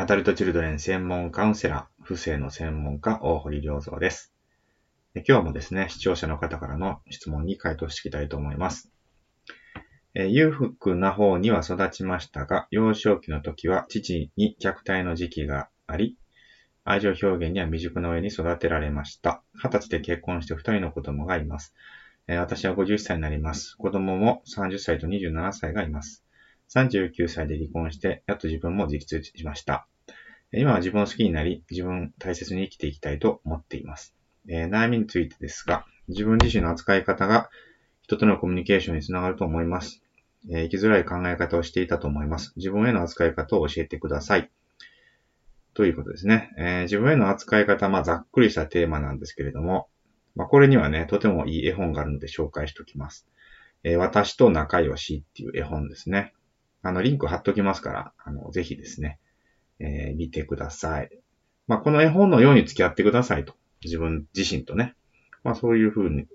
アダルトチルドレン専門カウンセラー、不正の専門家、大堀良三です。今日もですね、視聴者の方からの質問に回答していきたいと思います。え裕福な方には育ちましたが、幼少期の時は父に虐待の時期があり、愛情表現には未熟な上に育てられました。二十歳で結婚して二人の子供がいます。私は51歳になります。子供も30歳と27歳がいます。39歳で離婚して、やっと自分も自立しました。今は自分を好きになり、自分を大切に生きていきたいと思っています。えー、悩みについてですが、自分自身の扱い方が人とのコミュニケーションにつながると思います。えー、生きづらい考え方をしていたと思います。自分への扱い方を教えてください。ということですね。えー、自分への扱い方、まあ、ざっくりしたテーマなんですけれども、まあ、これにはね、とてもいい絵本があるので紹介しておきます。え、私と仲良しっていう絵本ですね。あの、リンク貼っときますから、あの、ぜひですね、えー、見てください。まあ、この絵本のように付き合ってくださいと。自分自身とね。まあ、そういうふうに、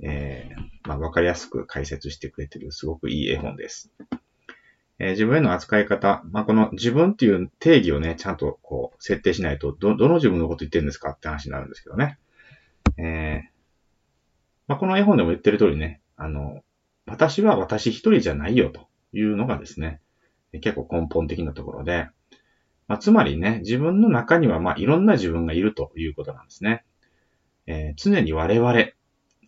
えー、まあ、わかりやすく解説してくれてる、すごくいい絵本です。えー、自分への扱い方。まあ、この自分っていう定義をね、ちゃんとこう、設定しないと、ど、どの自分のこと言ってるんですか？って話になるんですけどね。えー、まあ、この絵本でも言ってる通りね、あの、私は私一人じゃないよというのがですね、結構根本的なところで、まあ、つまりね、自分の中にはまあいろんな自分がいるということなんですね。えー、常に我々、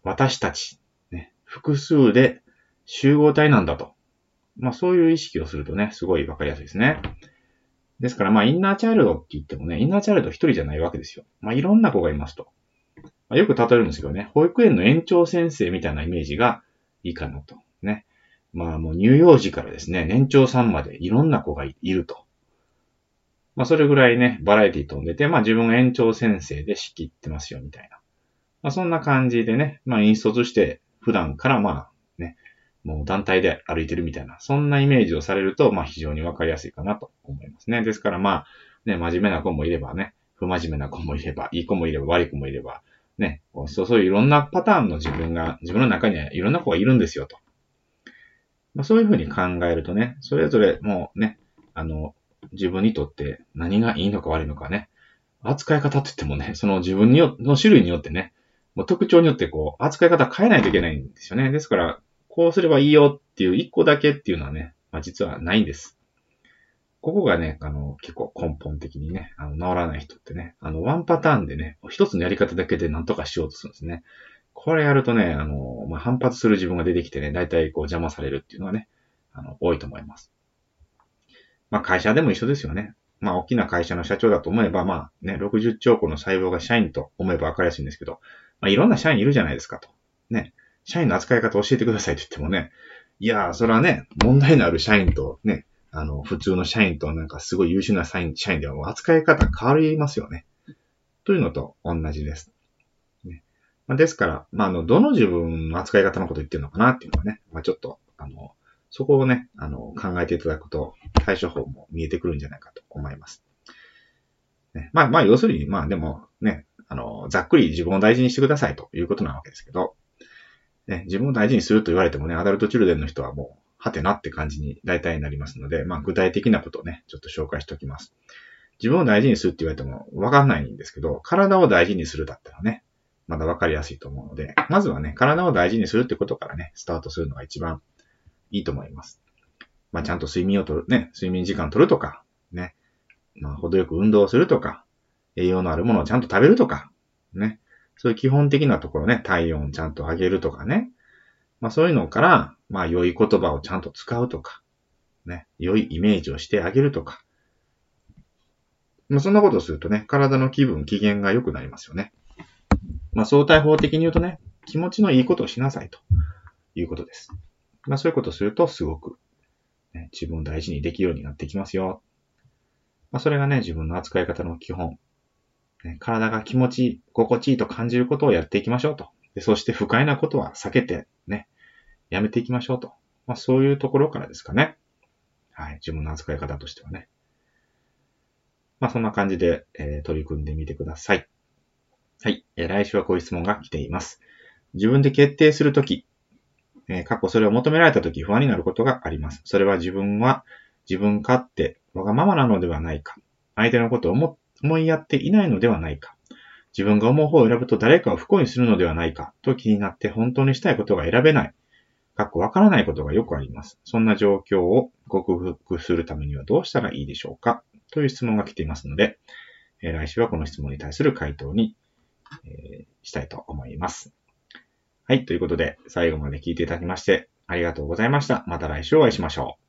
私たち、ね、複数で集合体なんだと。まあそういう意識をするとね、すごいわかりやすいですね。ですからまあインナーチャイルドって言ってもね、インナーチャイルド一人じゃないわけですよ。まあいろんな子がいますと。まあ、よく例えるんですけどね、保育園の園長先生みたいなイメージがいいかなと。ね。まあもう乳幼児からですね、年長さんまでいろんな子がいると。まあ、それぐらいね、バラエティ飛んでて、まあ、自分が園長先生で仕切ってますよ、みたいな。まあ、そんな感じでね、まあ、引率して、普段からまあ、ね、もう団体で歩いてるみたいな、そんなイメージをされると、まあ、非常にわかりやすいかなと思いますね。ですからまあ、ね、真面目な子もいればね、不真面目な子もいれば、いい子もいれば、悪い子もいれば、ね、そうそういろんなパターンの自分が、自分の中にはいろんな子がいるんですよと。まあ、そういうふうに考えるとね、それぞれもうね、あの、自分にとって何がいいのか悪いのかね。扱い方って言ってもね、その自分によの種類によってね、もう特徴によってこう、扱い方変えないといけないんですよね。ですから、こうすればいいよっていう一個だけっていうのはね、まあ、実はないんです。ここがね、あの、結構根本的にね、あの、治らない人ってね、あの、ワンパターンでね、一つのやり方だけで何とかしようとするんですね。これやるとね、あの、まあ、反発する自分が出てきてね、大体こう邪魔されるっていうのはね、あの、多いと思います。まあ会社でも一緒ですよね。まあ大きな会社の社長だと思えば、まあね、60兆個の細胞が社員と思えば分かりやすいんですけど、まあいろんな社員いるじゃないですかと。ね。社員の扱い方教えてくださいって言ってもね、いやー、それはね、問題のある社員とね、あの、普通の社員となんかすごい優秀な社員社員ではもう扱い方変わりますよね。というのと同じです。まあ、ですから、まあ、あの、どの自分の扱い方のこと言ってるのかなっていうのはね、まあ、ちょっと、あの、そこをね、あの、考えていただくと、対処法も見えてくるんじゃないかと思います。ね、まあ、まあ、要するに、まあ、でもね、あの、ざっくり自分を大事にしてくださいということなわけですけど、ね、自分を大事にすると言われてもね、アダルトチルデンの人はもう、はてなって感じに大体になりますので、まあ、具体的なことをね、ちょっと紹介しておきます。自分を大事にするって言われてもわかんないんですけど、体を大事にするだったらね、まだわかりやすいと思うので、まずはね、体を大事にするってことからね、スタートするのが一番いいと思います。まあ、ちゃんと睡眠をとる、ね、睡眠時間取るとか、ね、まあ、程よく運動するとか、栄養のあるものをちゃんと食べるとか、ね、そういう基本的なところね、体温ちゃんと上げるとかね、まあそういうのから、まあ良い言葉をちゃんと使うとか、ね、良いイメージをしてあげるとか、まあそんなことをするとね、体の気分、機嫌が良くなりますよね。まあ相対法的に言うとね、気持ちのいいことをしなさいということです。まあそういうことをするとすごく、ね、自分を大事にできるようになってきますよ。まあそれがね、自分の扱い方の基本。ね、体が気持ちいい、心地いいと感じることをやっていきましょうと。でそして不快なことは避けてね、やめていきましょうと。まあそういうところからですかね。はい。自分の扱い方としてはね。まあそんな感じで、えー、取り組んでみてください。はい。えー、来週はこういう質問が来ています。自分で決定するとき、え過去それを求められた時不安になることがあります。それは自分は自分勝手、わがままなのではないか。相手のことを思思いやっていないのではないか。自分が思う方を選ぶと誰かを不幸にするのではないかと気になって本当にしたいことが選べない。かっこわからないことがよくあります。そんな状況を克服するためにはどうしたらいいでしょうかという質問が来ていますので、え、来週はこの質問に対する回答に、えー、したいと思います。はい。ということで、最後まで聞いていただきまして、ありがとうございました。また来週お会いしましょう。